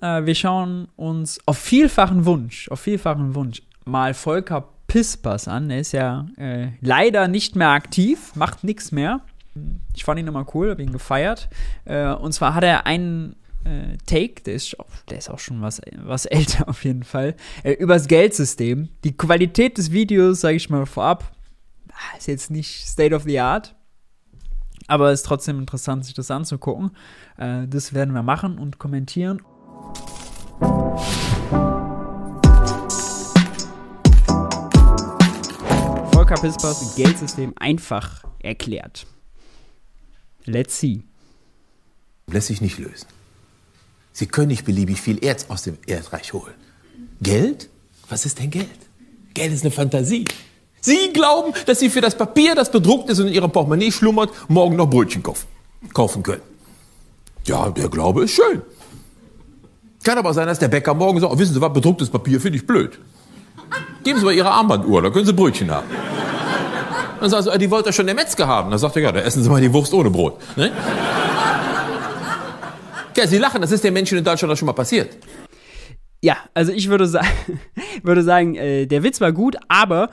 Äh, wir schauen uns auf vielfachen Wunsch, auf vielfachen Wunsch mal Volker Pispers an. Er ist ja äh, leider nicht mehr aktiv, macht nichts mehr. Ich fand ihn immer cool, habe ihn gefeiert. Äh, und zwar hat er einen äh, Take, der ist, der ist auch schon was, was älter auf jeden Fall, äh, übers Geldsystem. Die Qualität des Videos, sage ich mal vorab, ah, ist jetzt nicht State of the Art. Aber es ist trotzdem interessant, sich das anzugucken. Äh, das werden wir machen und kommentieren. Volker Pispers Geldsystem einfach erklärt. Let's see. Lässt sich nicht lösen. Sie können nicht beliebig viel Erz aus dem Erdreich holen. Geld? Was ist denn Geld? Geld ist eine Fantasie. Sie glauben, dass Sie für das Papier, das bedruckt ist und in Ihrem Portemonnaie schlummert, morgen noch Brötchen kaufen, kaufen können. Ja, der Glaube ist schön. Kann aber sein, dass der Bäcker morgen sagt, oh, wissen Sie was, bedrucktes Papier finde ich blöd. Geben Sie mal Ihre Armbanduhr, dann können Sie Brötchen haben. Dann sagst du, die wollte ja schon der Metzger haben. Dann sagt er, ja, da essen Sie mal die Wurst ohne Brot. Ne? ja, Sie lachen, das ist den Menschen in Deutschland auch schon mal passiert. Ja, also ich würde, sa würde sagen, äh, der Witz war gut, aber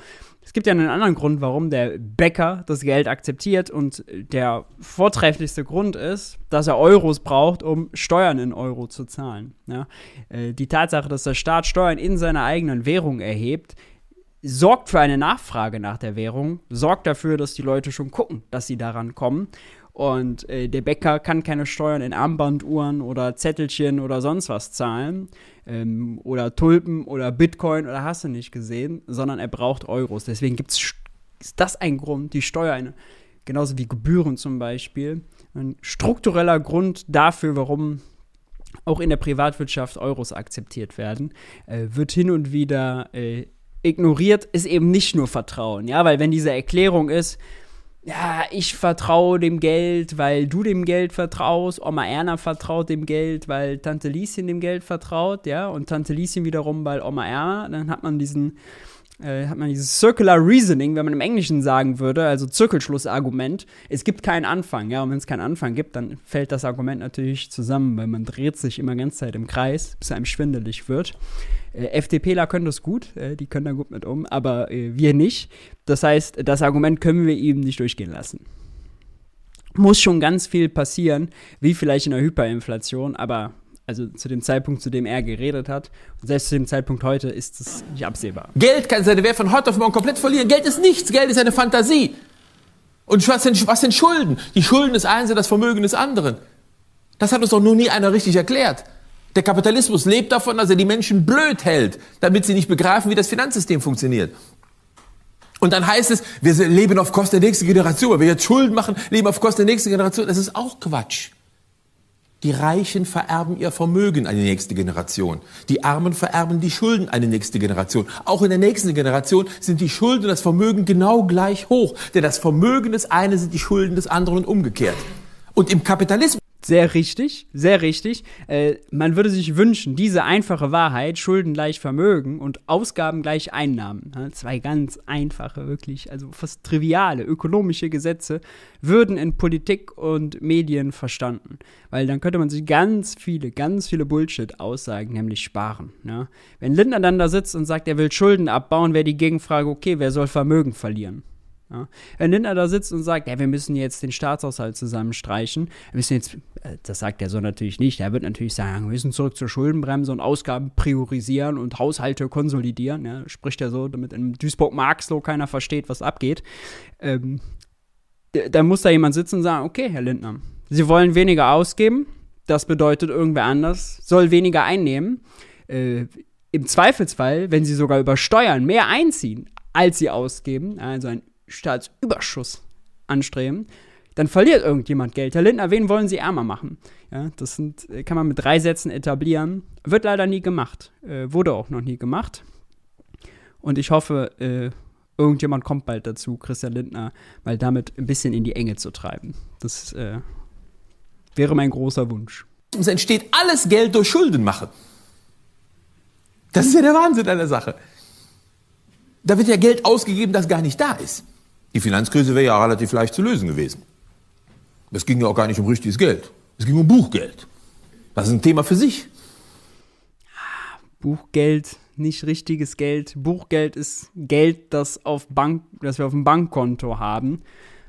es gibt ja einen anderen Grund, warum der Bäcker das Geld akzeptiert und der vortrefflichste Grund ist, dass er Euros braucht, um Steuern in Euro zu zahlen. Ja? Äh, die Tatsache, dass der Staat Steuern in seiner eigenen Währung erhebt, sorgt für eine Nachfrage nach der Währung, sorgt dafür, dass die Leute schon gucken, dass sie daran kommen. Und äh, der Bäcker kann keine Steuern in Armbanduhren oder Zettelchen oder sonst was zahlen. Ähm, oder Tulpen oder Bitcoin oder hast du nicht gesehen, sondern er braucht Euros. Deswegen gibt's, ist das ein Grund, die Steuer, genauso wie Gebühren zum Beispiel, ein struktureller Grund dafür, warum auch in der Privatwirtschaft Euros akzeptiert werden, äh, wird hin und wieder äh, ignoriert, ist eben nicht nur Vertrauen, ja, weil wenn diese Erklärung ist, ja, ich vertraue dem Geld, weil du dem Geld vertraust, Oma Erna vertraut dem Geld, weil Tante Lieschen dem Geld vertraut, ja, und Tante Lieschen wiederum, weil Oma Erna, dann hat man diesen, äh, hat man dieses Circular Reasoning, wenn man im Englischen sagen würde, also Zirkelschlussargument, es gibt keinen Anfang, ja, und wenn es keinen Anfang gibt, dann fällt das Argument natürlich zusammen, weil man dreht sich immer ganz Zeit im Kreis, bis einem schwindelig wird. Äh, FDPler können das gut, äh, die können da gut mit um, aber äh, wir nicht. Das heißt, das Argument können wir ihm nicht durchgehen lassen. Muss schon ganz viel passieren, wie vielleicht in der Hyperinflation, aber also zu dem Zeitpunkt, zu dem er geredet hat, und selbst zu dem Zeitpunkt heute ist es nicht absehbar. Geld kann seine Wert von heute auf morgen komplett verlieren. Geld ist nichts, Geld ist eine Fantasie. Und was sind, was sind Schulden? Die Schulden des einen sind das Vermögen des anderen. Das hat uns doch nur nie einer richtig erklärt. Der Kapitalismus lebt davon, dass er die Menschen blöd hält, damit sie nicht begreifen, wie das Finanzsystem funktioniert. Und dann heißt es, wir leben auf Kosten der nächsten Generation. Wenn wir jetzt Schulden machen, leben auf Kosten der nächsten Generation. Das ist auch Quatsch. Die Reichen vererben ihr Vermögen an die nächste Generation. Die Armen vererben die Schulden an die nächste Generation. Auch in der nächsten Generation sind die Schulden und das Vermögen genau gleich hoch. Denn das Vermögen des einen sind die Schulden des anderen und umgekehrt. Und im Kapitalismus sehr richtig, sehr richtig. Äh, man würde sich wünschen, diese einfache Wahrheit, Schulden gleich Vermögen und Ausgaben gleich Einnahmen, ja, zwei ganz einfache, wirklich, also fast triviale ökonomische Gesetze, würden in Politik und Medien verstanden. Weil dann könnte man sich ganz viele, ganz viele Bullshit-Aussagen, nämlich sparen. Ja. Wenn Lindner dann da sitzt und sagt, er will Schulden abbauen, wäre die Gegenfrage, okay, wer soll Vermögen verlieren? Ja. Wenn Lindner da sitzt und sagt, ja, wir müssen jetzt den Staatshaushalt zusammenstreichen, wir müssen jetzt, äh, das sagt er so natürlich nicht, er wird natürlich sagen, wir müssen zurück zur Schuldenbremse und Ausgaben priorisieren und Haushalte konsolidieren, ja, spricht er so, damit in Duisburg-Marxloh keiner versteht, was abgeht. Ähm, da muss da jemand sitzen und sagen, okay, Herr Lindner, Sie wollen weniger ausgeben, das bedeutet, irgendwer anders soll weniger einnehmen. Äh, Im Zweifelsfall, wenn Sie sogar über Steuern mehr einziehen, als Sie ausgeben, also ein Staatsüberschuss anstreben, dann verliert irgendjemand Geld. Herr Lindner, wen wollen Sie ärmer machen? Ja, das sind, äh, kann man mit drei Sätzen etablieren. Wird leider nie gemacht. Äh, wurde auch noch nie gemacht. Und ich hoffe, äh, irgendjemand kommt bald dazu, Christian Lindner mal damit ein bisschen in die Enge zu treiben. Das äh, wäre mein großer Wunsch. Es entsteht alles Geld durch Schulden machen. Das ist ja der Wahnsinn an der Sache. Da wird ja Geld ausgegeben, das gar nicht da ist. Die Finanzkrise wäre ja relativ leicht zu lösen gewesen. Es ging ja auch gar nicht um richtiges Geld. Es ging um Buchgeld. Das ist ein Thema für sich. Buchgeld nicht richtiges Geld. Buchgeld ist Geld, das, auf Bank, das wir auf dem Bankkonto haben.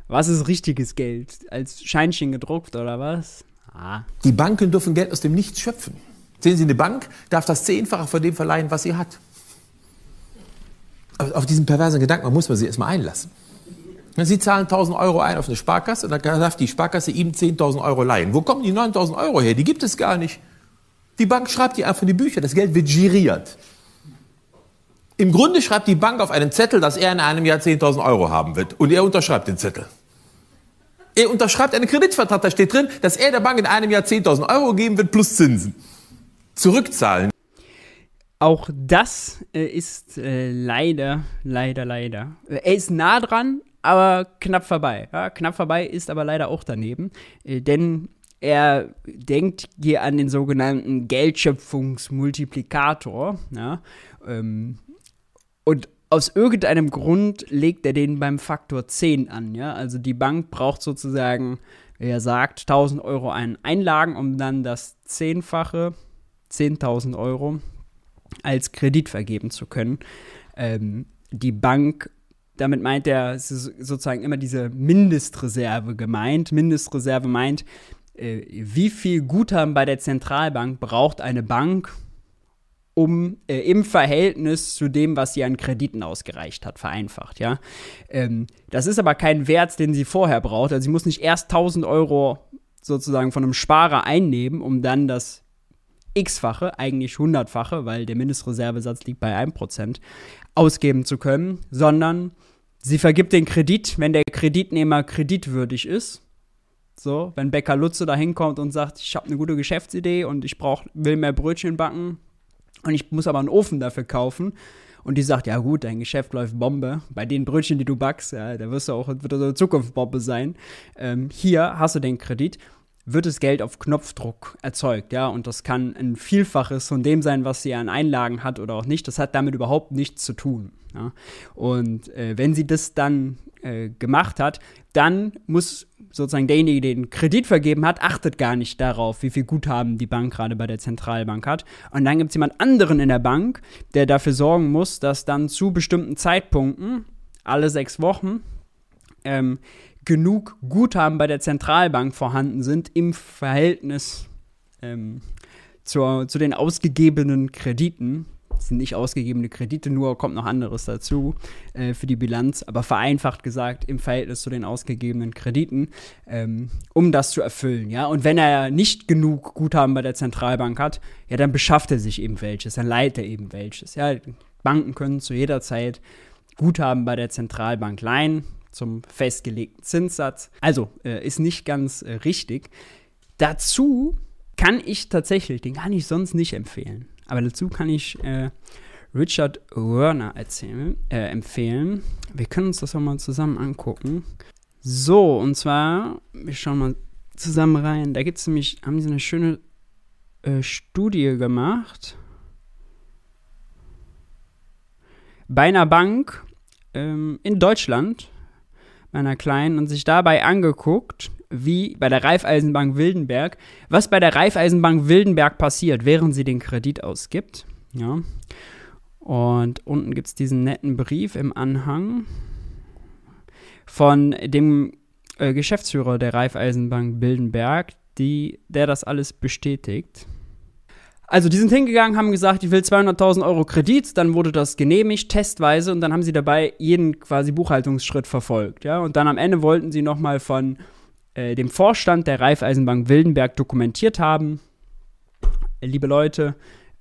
Was ist richtiges Geld? Als Scheinchen gedruckt oder was? Ah. Die Banken dürfen Geld aus dem Nichts schöpfen. Sehen Sie, eine Bank darf das Zehnfache von dem verleihen, was sie hat. Auf diesen perversen Gedanken muss man sich erstmal einlassen. Sie zahlen 1000 Euro ein auf eine Sparkasse, dann darf die Sparkasse ihm 10.000 Euro leihen. Wo kommen die 9000 Euro her? Die gibt es gar nicht. Die Bank schreibt die einfach in die Bücher, das Geld wird giriert. Im Grunde schreibt die Bank auf einen Zettel, dass er in einem Jahr 10.000 Euro haben wird. Und er unterschreibt den Zettel. Er unterschreibt einen Kreditvertrag, da steht drin, dass er der Bank in einem Jahr 10.000 Euro geben wird plus Zinsen. Zurückzahlen. Auch das äh, ist äh, leider, leider, leider. Er ist nah dran, aber knapp vorbei. Ja, knapp vorbei ist aber leider auch daneben. Äh, denn er denkt hier an den sogenannten Geldschöpfungsmultiplikator. Ja, ähm, und aus irgendeinem Grund legt er den beim Faktor 10 an. Ja? Also die Bank braucht sozusagen, wie er sagt, 1000 Euro an Einlagen, um dann das Zehnfache, 10.000 Euro, als Kredit vergeben zu können. Ähm, die Bank, damit meint er, es ist sozusagen immer diese Mindestreserve gemeint. Mindestreserve meint, äh, wie viel Guthaben bei der Zentralbank braucht eine Bank, um äh, im Verhältnis zu dem, was sie an Krediten ausgereicht hat, vereinfacht, ja. Ähm, das ist aber kein Wert, den sie vorher braucht. Also sie muss nicht erst 1000 Euro sozusagen von einem Sparer einnehmen, um dann das x-fache, eigentlich hundertfache, weil der Mindestreservesatz liegt bei 1%, ausgeben zu können, sondern sie vergibt den Kredit, wenn der Kreditnehmer kreditwürdig ist. So, wenn Bäcker Lutze da hinkommt und sagt, ich habe eine gute Geschäftsidee und ich brauch, will mehr Brötchen backen und ich muss aber einen Ofen dafür kaufen. Und die sagt, ja gut, dein Geschäft läuft Bombe. Bei den Brötchen, die du backst, ja, da wirst du auch, wird eine Zukunft Bombe sein. Ähm, hier hast du den Kredit wird das Geld auf Knopfdruck erzeugt, ja, und das kann ein Vielfaches von dem sein, was sie an Einlagen hat oder auch nicht. Das hat damit überhaupt nichts zu tun. Ja? Und äh, wenn sie das dann äh, gemacht hat, dann muss sozusagen derjenige, der den Kredit vergeben hat, achtet gar nicht darauf, wie viel Guthaben die Bank gerade bei der Zentralbank hat. Und dann gibt es jemand anderen in der Bank, der dafür sorgen muss, dass dann zu bestimmten Zeitpunkten, alle sechs Wochen, ähm, genug Guthaben bei der Zentralbank vorhanden sind im Verhältnis ähm, zur, zu den ausgegebenen Krediten. Das sind nicht ausgegebene Kredite, nur kommt noch anderes dazu äh, für die Bilanz, aber vereinfacht gesagt im Verhältnis zu den ausgegebenen Krediten, ähm, um das zu erfüllen. Ja? Und wenn er nicht genug Guthaben bei der Zentralbank hat, ja, dann beschafft er sich eben welches, dann leiht er eben welches. Ja? Banken können zu jeder Zeit Guthaben bei der Zentralbank leihen zum festgelegten Zinssatz. Also äh, ist nicht ganz äh, richtig. Dazu kann ich tatsächlich, den kann ich sonst nicht empfehlen, aber dazu kann ich äh, Richard Werner erzählen, äh, empfehlen. Wir können uns das auch mal zusammen angucken. So, und zwar, wir schauen mal zusammen rein. Da gibt es nämlich, haben sie eine schöne äh, Studie gemacht. Bei einer Bank ähm, in Deutschland meiner Kleinen und sich dabei angeguckt, wie bei der Raiffeisenbank Wildenberg, was bei der Raiffeisenbank Wildenberg passiert, während sie den Kredit ausgibt. Ja. Und unten gibt es diesen netten Brief im Anhang von dem äh, Geschäftsführer der Raiffeisenbank Wildenberg, die, der das alles bestätigt. Also die sind hingegangen, haben gesagt, ich will 200.000 Euro Kredit, dann wurde das genehmigt, testweise, und dann haben sie dabei jeden quasi Buchhaltungsschritt verfolgt. Ja? Und dann am Ende wollten sie nochmal von äh, dem Vorstand der Raiffeisenbank Wildenberg dokumentiert haben, liebe Leute,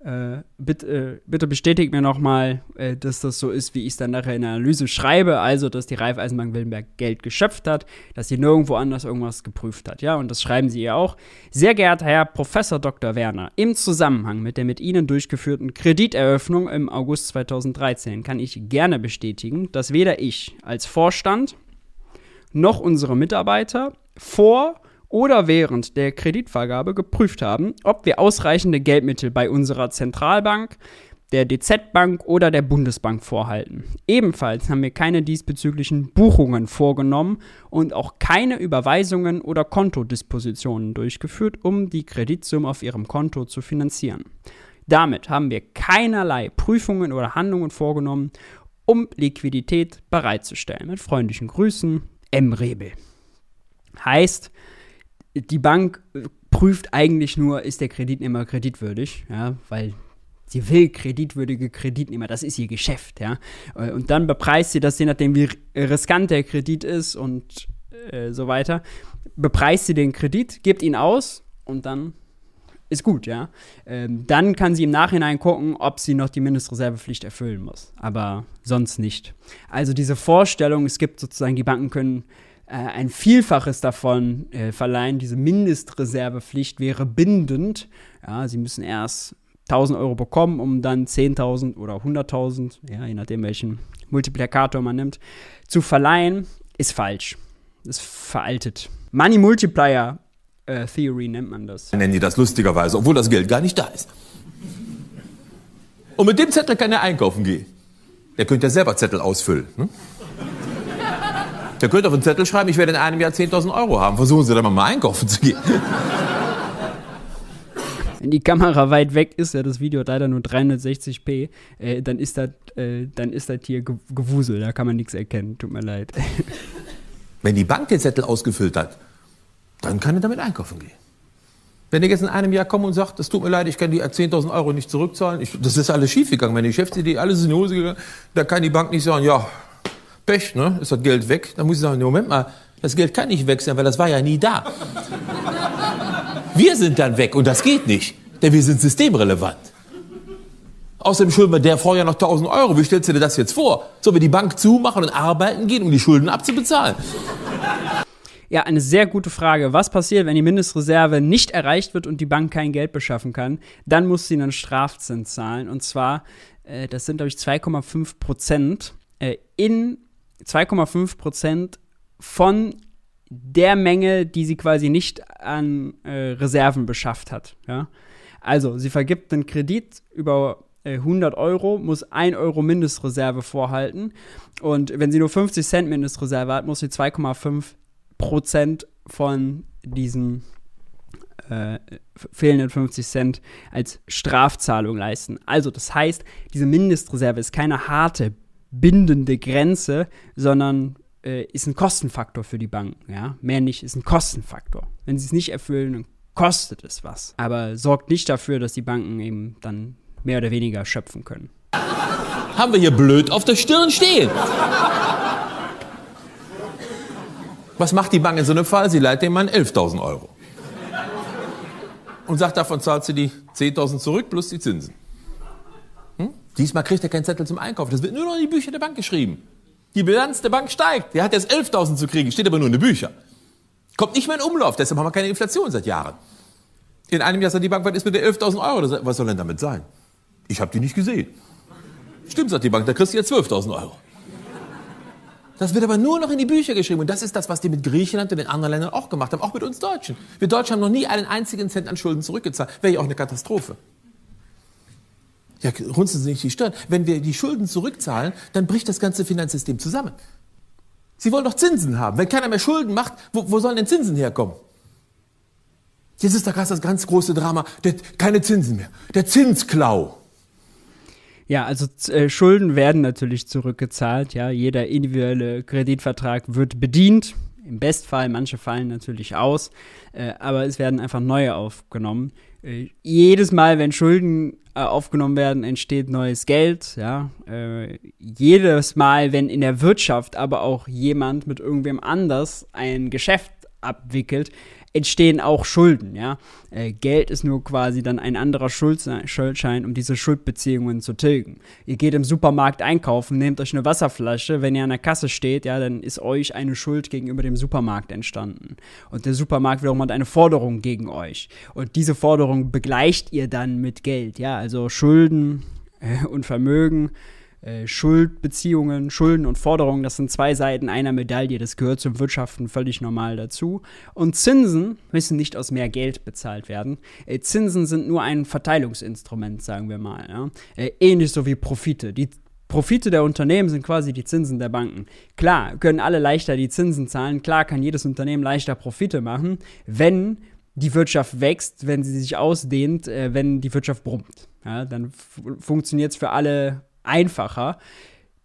äh, bitte, äh, bitte, bestätigt mir nochmal, äh, dass das so ist, wie ich es dann nachher in der Analyse schreibe. Also, dass die Raiffeisenbank Willenberg Geld geschöpft hat, dass sie nirgendwo anders irgendwas geprüft hat. Ja, und das schreiben sie ihr auch. Sehr geehrter Herr Professor Dr. Werner, im Zusammenhang mit der mit Ihnen durchgeführten Krediteröffnung im August 2013 kann ich gerne bestätigen, dass weder ich als Vorstand noch unsere Mitarbeiter vor oder während der Kreditvergabe geprüft haben, ob wir ausreichende Geldmittel bei unserer Zentralbank, der DZ-Bank oder der Bundesbank vorhalten. Ebenfalls haben wir keine diesbezüglichen Buchungen vorgenommen und auch keine Überweisungen oder Kontodispositionen durchgeführt, um die Kreditsumme auf ihrem Konto zu finanzieren. Damit haben wir keinerlei Prüfungen oder Handlungen vorgenommen, um Liquidität bereitzustellen. Mit freundlichen Grüßen, M. Rebel. Heißt, die Bank prüft eigentlich nur, ist der Kreditnehmer kreditwürdig, ja, weil sie will kreditwürdige Kreditnehmer, das ist ihr Geschäft, ja. Und dann bepreist sie das, je nachdem, wie riskant der Kredit ist und äh, so weiter, bepreist sie den Kredit, gibt ihn aus und dann ist gut, ja. Ähm, dann kann sie im Nachhinein gucken, ob sie noch die Mindestreservepflicht erfüllen muss. Aber sonst nicht. Also diese Vorstellung, es gibt sozusagen, die Banken können äh, ein Vielfaches davon äh, verleihen. Diese Mindestreservepflicht wäre bindend. Ja, sie müssen erst 1000 Euro bekommen, um dann 10.000 oder 100.000, ja, je nachdem welchen Multiplikator man nimmt, zu verleihen, ist falsch. Ist veraltet. Money Multiplier äh, Theory nennt man das. Nennen die das lustigerweise, obwohl das Geld gar nicht da ist. Und mit dem Zettel kann er einkaufen gehen. Der könnte ja selber Zettel ausfüllen. Ne? Der könnte auf einen Zettel schreiben, ich werde in einem Jahr 10.000 Euro haben. Versuchen Sie dann mal einkaufen zu gehen. Wenn die Kamera weit weg ist, ja, das Video hat leider nur 360p, äh, dann ist das äh, dann ist das hier Gewusel, da kann man nichts erkennen. Tut mir leid. Wenn die Bank den Zettel ausgefüllt hat, dann kann er damit einkaufen gehen. Wenn er jetzt in einem Jahr kommt und sagt, es tut mir leid, ich kann die 10.000 Euro nicht zurückzahlen, ich, das ist alles schiefgegangen. Wenn die Geschäftsidee alles in die Hose gegangen, da kann die Bank nicht sagen, ja, Pech, ne, ist das Geld weg. Dann muss ich sagen, Moment mal, das Geld kann nicht weg sein, weil das war ja nie da. Wir sind dann weg und das geht nicht, denn wir sind systemrelevant. Außerdem schulden wir der vorher noch 1000 Euro. Wie stellst du dir das jetzt vor? Sollen wir die Bank zumachen und arbeiten gehen, um die Schulden abzubezahlen? Ja, eine sehr gute Frage. Was passiert, wenn die Mindestreserve nicht erreicht wird und die Bank kein Geld beschaffen kann? Dann muss sie einen Strafzins zahlen. Und zwar, äh, das sind, glaube ich, 2,5 Prozent äh, in 2,5 Prozent von der Menge, die sie quasi nicht an äh, Reserven beschafft hat. Ja? Also, sie vergibt einen Kredit über 100 äh, Euro, muss 1 Euro Mindestreserve vorhalten. Und wenn sie nur 50 Cent Mindestreserve hat, muss sie 2,5 Prozent von diesen äh, fehlenden 50 Cent als Strafzahlung leisten. Also das heißt, diese Mindestreserve ist keine harte, bindende Grenze, sondern äh, ist ein Kostenfaktor für die Banken. Ja? Mehr nicht, ist ein Kostenfaktor. Wenn sie es nicht erfüllen, dann kostet es was. Aber sorgt nicht dafür, dass die Banken eben dann mehr oder weniger schöpfen können. Haben wir hier blöd auf der Stirn stehen. Was macht die Bank in so einem Fall? Sie leiht dem Mann 11.000 Euro. Und sagt, davon zahlt sie die 10.000 zurück plus die Zinsen. Diesmal kriegt er keinen Zettel zum Einkauf. Das wird nur noch in die Bücher der Bank geschrieben. Die Bilanz der Bank steigt. Der hat jetzt 11.000 zu kriegen, steht aber nur in den Büchern. Kommt nicht mehr in Umlauf, deshalb haben wir keine Inflation seit Jahren. In einem Jahr sagt die Bank, was ist mit der 11.000 Euro? Was soll denn damit sein? Ich habe die nicht gesehen. Stimmt, sagt die Bank, da kriegst du jetzt 12.000 Euro. Das wird aber nur noch in die Bücher geschrieben. Und das ist das, was die mit Griechenland und den anderen Ländern auch gemacht haben, auch mit uns Deutschen. Wir Deutschen haben noch nie einen einzigen Cent an Schulden zurückgezahlt. Wäre ja auch eine Katastrophe. Ja, runzeln Sie nicht die Stirn. Wenn wir die Schulden zurückzahlen, dann bricht das ganze Finanzsystem zusammen. Sie wollen doch Zinsen haben. Wenn keiner mehr Schulden macht, wo, wo sollen denn Zinsen herkommen? Jetzt ist da gerade das ganz große Drama. Der, keine Zinsen mehr. Der Zinsklau. Ja, also äh, Schulden werden natürlich zurückgezahlt. Ja, jeder individuelle Kreditvertrag wird bedient. Im Bestfall, manche fallen natürlich aus, äh, aber es werden einfach neue aufgenommen. Jedes Mal, wenn Schulden äh, aufgenommen werden, entsteht neues Geld. Ja, äh, jedes Mal, wenn in der Wirtschaft aber auch jemand mit irgendwem anders ein Geschäft abwickelt, entstehen auch Schulden, ja. Äh, Geld ist nur quasi dann ein anderer Schuldschein, um diese Schuldbeziehungen zu tilgen. Ihr geht im Supermarkt einkaufen, nehmt euch eine Wasserflasche, wenn ihr an der Kasse steht, ja, dann ist euch eine Schuld gegenüber dem Supermarkt entstanden. Und der Supermarkt wiederum hat eine Forderung gegen euch. Und diese Forderung begleicht ihr dann mit Geld, ja. Also Schulden äh, und Vermögen äh, Schuldbeziehungen, Schulden und Forderungen, das sind zwei Seiten einer Medaille, das gehört zum Wirtschaften völlig normal dazu. Und Zinsen müssen nicht aus mehr Geld bezahlt werden. Äh, Zinsen sind nur ein Verteilungsinstrument, sagen wir mal. Ja? Äh, ähnlich so wie Profite. Die Profite der Unternehmen sind quasi die Zinsen der Banken. Klar können alle leichter die Zinsen zahlen, klar kann jedes Unternehmen leichter Profite machen, wenn die Wirtschaft wächst, wenn sie sich ausdehnt, wenn die Wirtschaft brummt. Ja, dann funktioniert es für alle einfacher.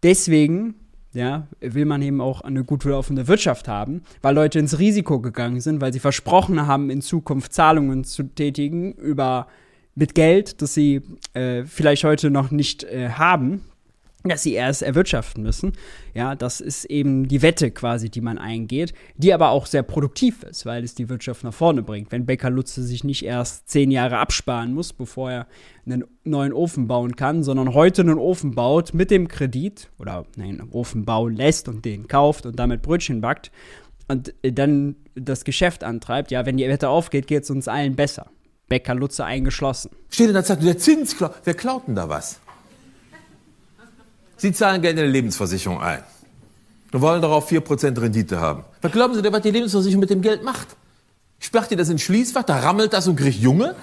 Deswegen ja, will man eben auch eine gut laufende Wirtschaft haben, weil Leute ins Risiko gegangen sind, weil sie versprochen haben, in Zukunft Zahlungen zu tätigen über mit Geld, das sie äh, vielleicht heute noch nicht äh, haben dass sie erst erwirtschaften müssen. Ja, das ist eben die Wette quasi, die man eingeht, die aber auch sehr produktiv ist, weil es die Wirtschaft nach vorne bringt. Wenn Becker Lutze sich nicht erst zehn Jahre absparen muss, bevor er einen neuen Ofen bauen kann, sondern heute einen Ofen baut mit dem Kredit oder einen Ofen bauen lässt und den kauft und damit Brötchen backt und dann das Geschäft antreibt, ja, wenn die Wette aufgeht, geht es uns allen besser. Becker Lutze eingeschlossen. Steht in der Zeitung, der Zins, wer klaut denn da was? Sie zahlen Geld in eine Lebensversicherung ein und wollen darauf 4% Rendite haben. Was glauben Sie denn, was die Lebensversicherung mit dem Geld macht? Sperrt ihr das ins Schließfach, da rammelt das und kriegt Junge?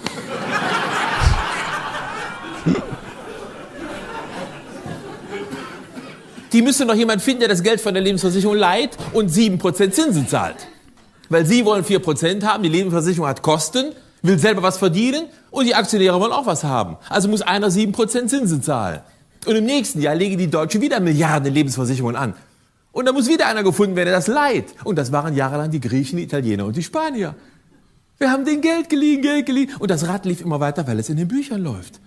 Die müssen doch jemand finden, der das Geld von der Lebensversicherung leiht und 7% Zinsen zahlt. Weil Sie wollen 4% haben, die Lebensversicherung hat Kosten, will selber was verdienen und die Aktionäre wollen auch was haben. Also muss einer 7% Zinsen zahlen. Und im nächsten Jahr legen die Deutschen wieder Milliarden Lebensversicherungen an. Und da muss wieder einer gefunden werden, der das leiht. Und das waren jahrelang die Griechen, die Italiener und die Spanier. Wir haben den Geld geliehen, Geld geliehen. Und das Rad lief immer weiter, weil es in den Büchern läuft.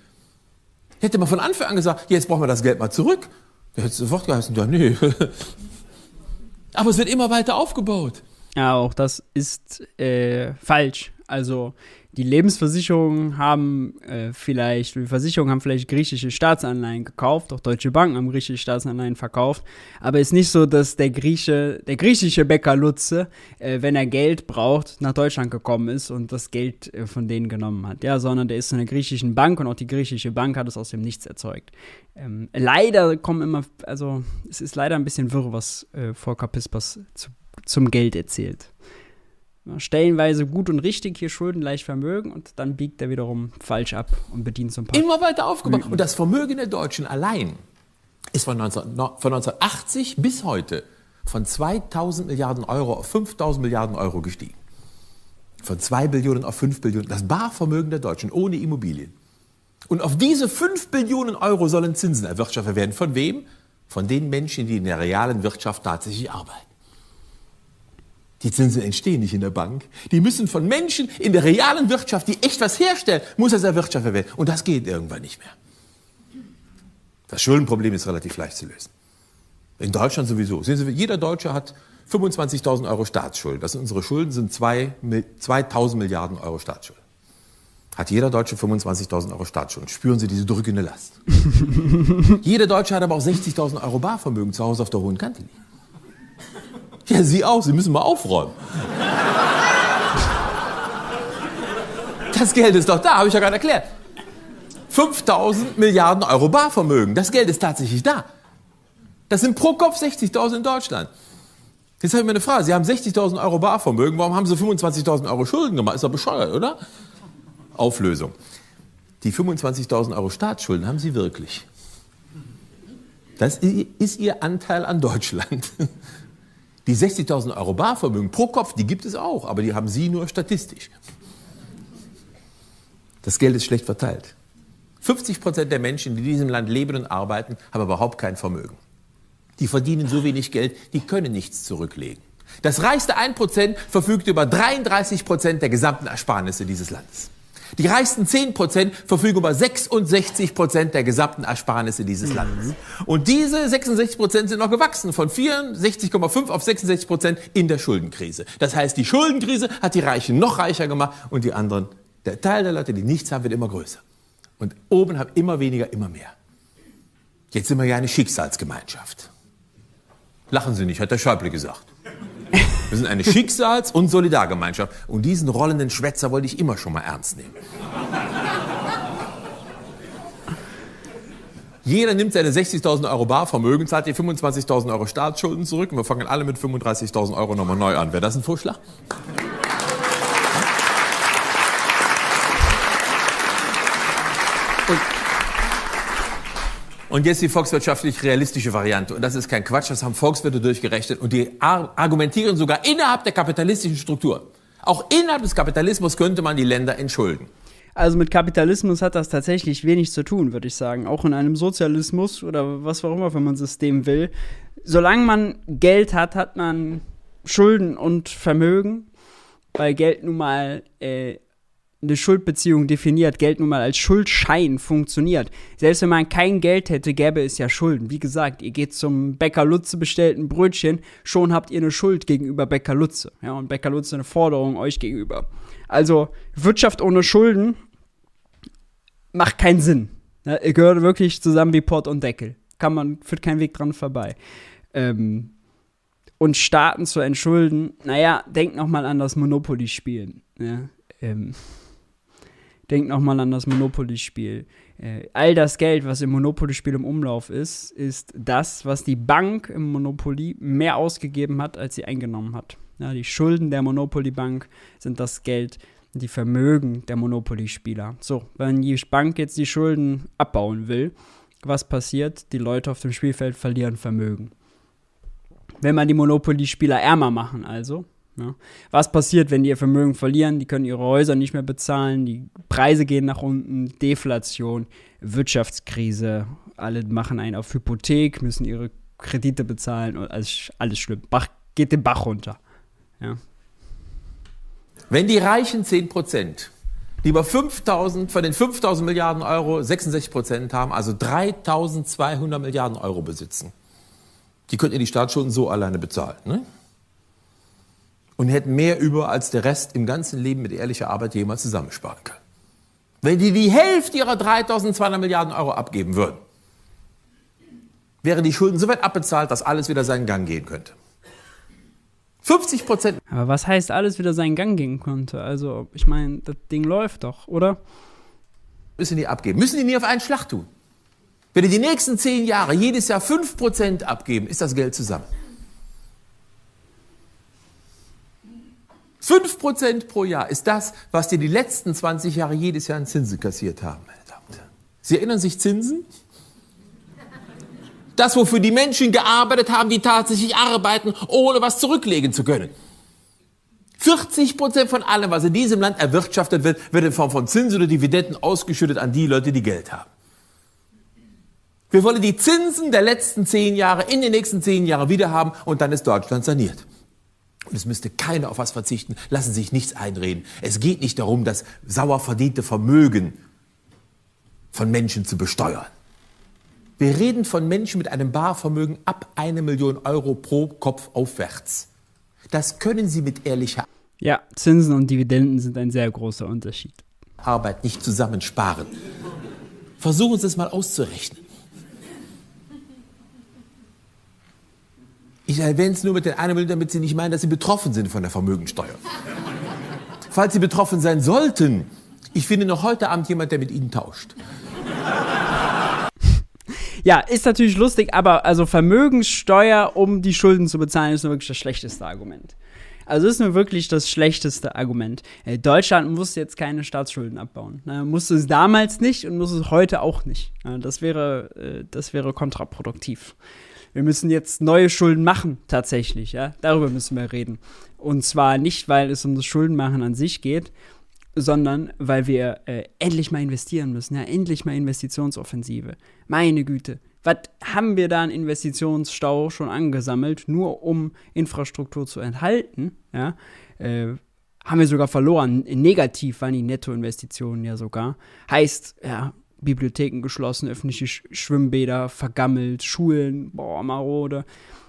Hätte man von Anfang an gesagt, jetzt brauchen wir das Geld mal zurück. Da hätte es sofort geheißen, ja, nee. Aber es wird immer weiter aufgebaut. Ja, auch das ist äh, falsch. Also die Lebensversicherungen haben äh, vielleicht, die Versicherungen haben vielleicht griechische Staatsanleihen gekauft, auch deutsche Banken haben griechische Staatsanleihen verkauft, aber es ist nicht so, dass der Grieche, der griechische Bäcker Lutze, äh, wenn er Geld braucht, nach Deutschland gekommen ist und das Geld äh, von denen genommen hat, ja, sondern der ist in einer griechischen Bank und auch die griechische Bank hat es aus dem Nichts erzeugt. Ähm, leider kommen immer, also es ist leider ein bisschen wirr, was äh, Volker Pispers zu, zum Geld erzählt stellenweise gut und richtig hier Schulden leicht Vermögen und dann biegt er wiederum falsch ab und bedient so ein paar. Immer weiter aufgebaut. Und das Vermögen der Deutschen allein ist von, 19, von 1980 bis heute von 2000 Milliarden Euro auf 5000 Milliarden Euro gestiegen. Von 2 Billionen auf 5 Billionen. Das Barvermögen der Deutschen ohne Immobilien. Und auf diese 5 Billionen Euro sollen Zinsen erwirtschaftet werden. Von wem? Von den Menschen, die in der realen Wirtschaft tatsächlich arbeiten. Die Zinsen entstehen nicht in der Bank. Die müssen von Menschen in der realen Wirtschaft, die echt was herstellen, muss das erwirtschaftet werden. Und das geht irgendwann nicht mehr. Das Schuldenproblem ist relativ leicht zu lösen. In Deutschland sowieso. Sehen Sie, jeder Deutsche hat 25.000 Euro Staatsschulden. Das sind unsere Schulden, sind 2.000 Milliarden Euro Staatsschulden. Hat jeder Deutsche 25.000 Euro Staatsschulden. Spüren Sie diese drückende Last. jeder Deutsche hat aber auch 60.000 Euro Barvermögen zu Hause auf der hohen Kante liegen. Ja, Sie auch, Sie müssen mal aufräumen. Das Geld ist doch da, habe ich ja gerade erklärt. 5000 Milliarden Euro Barvermögen. Das Geld ist tatsächlich da. Das sind pro Kopf 60.000 in Deutschland. Jetzt habe ich mir eine Frage. Sie haben 60.000 Euro Barvermögen. Warum haben Sie 25.000 Euro Schulden gemacht? Ist doch bescheuert, oder? Auflösung. Die 25.000 Euro Staatsschulden haben Sie wirklich. Das ist Ihr Anteil an Deutschland. Die 60.000 Euro Barvermögen pro Kopf, die gibt es auch, aber die haben Sie nur statistisch. Das Geld ist schlecht verteilt. 50 Prozent der Menschen, die in diesem Land leben und arbeiten, haben überhaupt kein Vermögen. Die verdienen so wenig Geld, die können nichts zurücklegen. Das reichste 1 Prozent verfügt über 33 Prozent der gesamten Ersparnisse dieses Landes. Die reichsten 10 Prozent verfügen über 66 Prozent der gesamten Ersparnisse dieses Landes. Und diese 66 Prozent sind noch gewachsen von 64,5 auf 66 Prozent in der Schuldenkrise. Das heißt, die Schuldenkrise hat die Reichen noch reicher gemacht und die anderen, der Teil der Leute, die nichts haben, wird immer größer. Und oben haben immer weniger, immer mehr. Jetzt sind wir ja eine Schicksalsgemeinschaft. Lachen Sie nicht, hat der Schäuble gesagt. Wir sind eine Schicksals- und Solidargemeinschaft. Und diesen rollenden Schwätzer wollte ich immer schon mal ernst nehmen. Jeder nimmt seine 60.000 Euro Barvermögen, zahlt die 25.000 Euro Staatsschulden zurück und wir fangen alle mit 35.000 Euro nochmal neu an. Wäre das ein Vorschlag? Und jetzt die volkswirtschaftlich realistische Variante. Und das ist kein Quatsch, das haben Volkswirte durchgerechnet. Und die argumentieren sogar innerhalb der kapitalistischen Struktur. Auch innerhalb des Kapitalismus könnte man die Länder entschulden. Also mit Kapitalismus hat das tatsächlich wenig zu tun, würde ich sagen. Auch in einem Sozialismus oder was auch immer, wenn man System will. Solange man Geld hat, hat man Schulden und Vermögen, weil Geld nun mal äh, eine Schuldbeziehung definiert, Geld nun mal als Schuldschein funktioniert. Selbst wenn man kein Geld hätte, gäbe es ja Schulden. Wie gesagt, ihr geht zum Bäcker Lutze, bestellt ein Brötchen, schon habt ihr eine Schuld gegenüber Bäcker Lutze. Ja, und Bäcker Lutze eine Forderung euch gegenüber. Also, Wirtschaft ohne Schulden macht keinen Sinn. Ja, ihr gehört wirklich zusammen wie Port und Deckel. Kann man, führt kein Weg dran vorbei. Ähm, und Staaten zu entschulden, naja, denkt nochmal an das Monopoly-Spielen. Ja, ähm, denkt nochmal an das Monopoly-Spiel. Äh, all das Geld, was im Monopoly-Spiel im Umlauf ist, ist das, was die Bank im Monopoly mehr ausgegeben hat, als sie eingenommen hat. Ja, die Schulden der Monopoly-Bank sind das Geld, die Vermögen der Monopoly-Spieler. So, wenn die Bank jetzt die Schulden abbauen will, was passiert? Die Leute auf dem Spielfeld verlieren Vermögen. Wenn man die Monopoly-Spieler ärmer machen, also, ja. Was passiert, wenn die ihr Vermögen verlieren? Die können ihre Häuser nicht mehr bezahlen, die Preise gehen nach unten, Deflation, Wirtschaftskrise, alle machen einen auf Hypothek, müssen ihre Kredite bezahlen und alles, alles schlimm. Bach, geht den Bach runter. Ja. Wenn die reichen 10 Prozent, die über 5000, von den 5000 Milliarden Euro 66 Prozent haben, also 3200 Milliarden Euro besitzen, die könnten die Staatsschulden so alleine bezahlen. Ne? Und hätten mehr über, als der Rest im ganzen Leben mit ehrlicher Arbeit jemals zusammensparen können. Wenn die die Hälfte ihrer 3200 Milliarden Euro abgeben würden, wären die Schulden so weit abbezahlt, dass alles wieder seinen Gang gehen könnte. 50 Prozent. Aber was heißt alles wieder seinen Gang gehen könnte? Also, ich meine, das Ding läuft doch, oder? Müssen die abgeben. Müssen die nie auf einen Schlag tun. Wenn die die nächsten zehn Jahre jedes Jahr 5 Prozent abgeben, ist das Geld zusammen. 5% pro Jahr ist das, was die die letzten 20 Jahre jedes Jahr an Zinsen kassiert haben, meine Damen und Herren. Sie erinnern sich Zinsen? Das, wofür die Menschen gearbeitet haben, die tatsächlich arbeiten, ohne was zurücklegen zu können. 40% von allem, was in diesem Land erwirtschaftet wird, wird in Form von Zinsen oder Dividenden ausgeschüttet an die Leute, die Geld haben. Wir wollen die Zinsen der letzten zehn Jahre in den nächsten zehn Jahren wieder haben und dann ist Deutschland saniert. Und es müsste keiner auf was verzichten. Lassen Sie sich nichts einreden. Es geht nicht darum, das sauer verdiente Vermögen von Menschen zu besteuern. Wir reden von Menschen mit einem Barvermögen ab eine Million Euro pro Kopf aufwärts. Das können Sie mit ehrlicher Ja, Zinsen und Dividenden sind ein sehr großer Unterschied. Arbeit nicht zusammensparen. Versuchen Sie es mal auszurechnen. Ich erwähne es nur mit den Million, damit Sie nicht meinen, dass Sie betroffen sind von der Vermögensteuer. Falls Sie betroffen sein sollten, ich finde noch heute Abend jemand, der mit Ihnen tauscht. Ja, ist natürlich lustig, aber also Vermögenssteuer, um die Schulden zu bezahlen, ist nur wirklich das schlechteste Argument. Also ist nur wirklich das schlechteste Argument. Äh, Deutschland muss jetzt keine Staatsschulden abbauen. Ne? Musste es damals nicht und muss es heute auch nicht. Das wäre, äh, das wäre kontraproduktiv wir müssen jetzt neue Schulden machen, tatsächlich, ja. Darüber müssen wir reden. Und zwar nicht, weil es um das Schuldenmachen an sich geht, sondern weil wir äh, endlich mal investieren müssen, ja, endlich mal Investitionsoffensive. Meine Güte, was haben wir da an Investitionsstau schon angesammelt, nur um Infrastruktur zu enthalten, ja? Äh, haben wir sogar verloren. Negativ waren die Nettoinvestitionen ja sogar. Heißt, ja, Bibliotheken geschlossen, öffentliche Sch Schwimmbäder vergammelt, Schulen, boah, marode.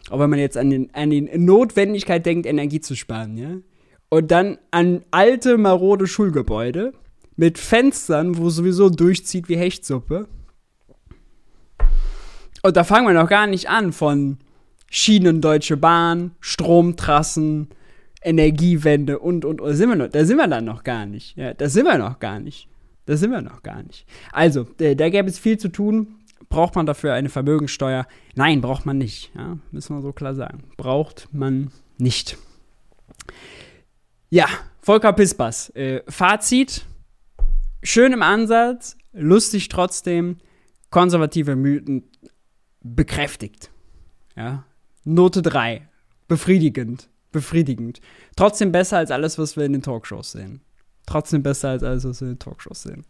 Aber wenn man jetzt an, den, an die Notwendigkeit denkt, Energie zu sparen, ja, und dann an alte, marode Schulgebäude mit Fenstern, wo sowieso durchzieht wie Hechtsuppe. Und da fangen wir noch gar nicht an von Schienen Deutsche Bahn, Stromtrassen, Energiewende und, und, und. Da sind wir noch, da sind wir dann noch gar nicht. Ja, da sind wir noch gar nicht. Da sind wir noch gar nicht. Also, da, gäbe es viel zu tun. Braucht man dafür eine Vermögenssteuer? Nein, braucht man nicht. Ja, müssen wir so klar sagen. Braucht man nicht. Ja, Volker Pispers. Äh, Fazit: Schön im Ansatz, lustig trotzdem, konservative Mythen bekräftigt. Ja, Note 3. Befriedigend. Befriedigend. Trotzdem besser als alles, was wir in den Talkshows sehen trotzdem besser als alles, was wir in Talkshows sehen.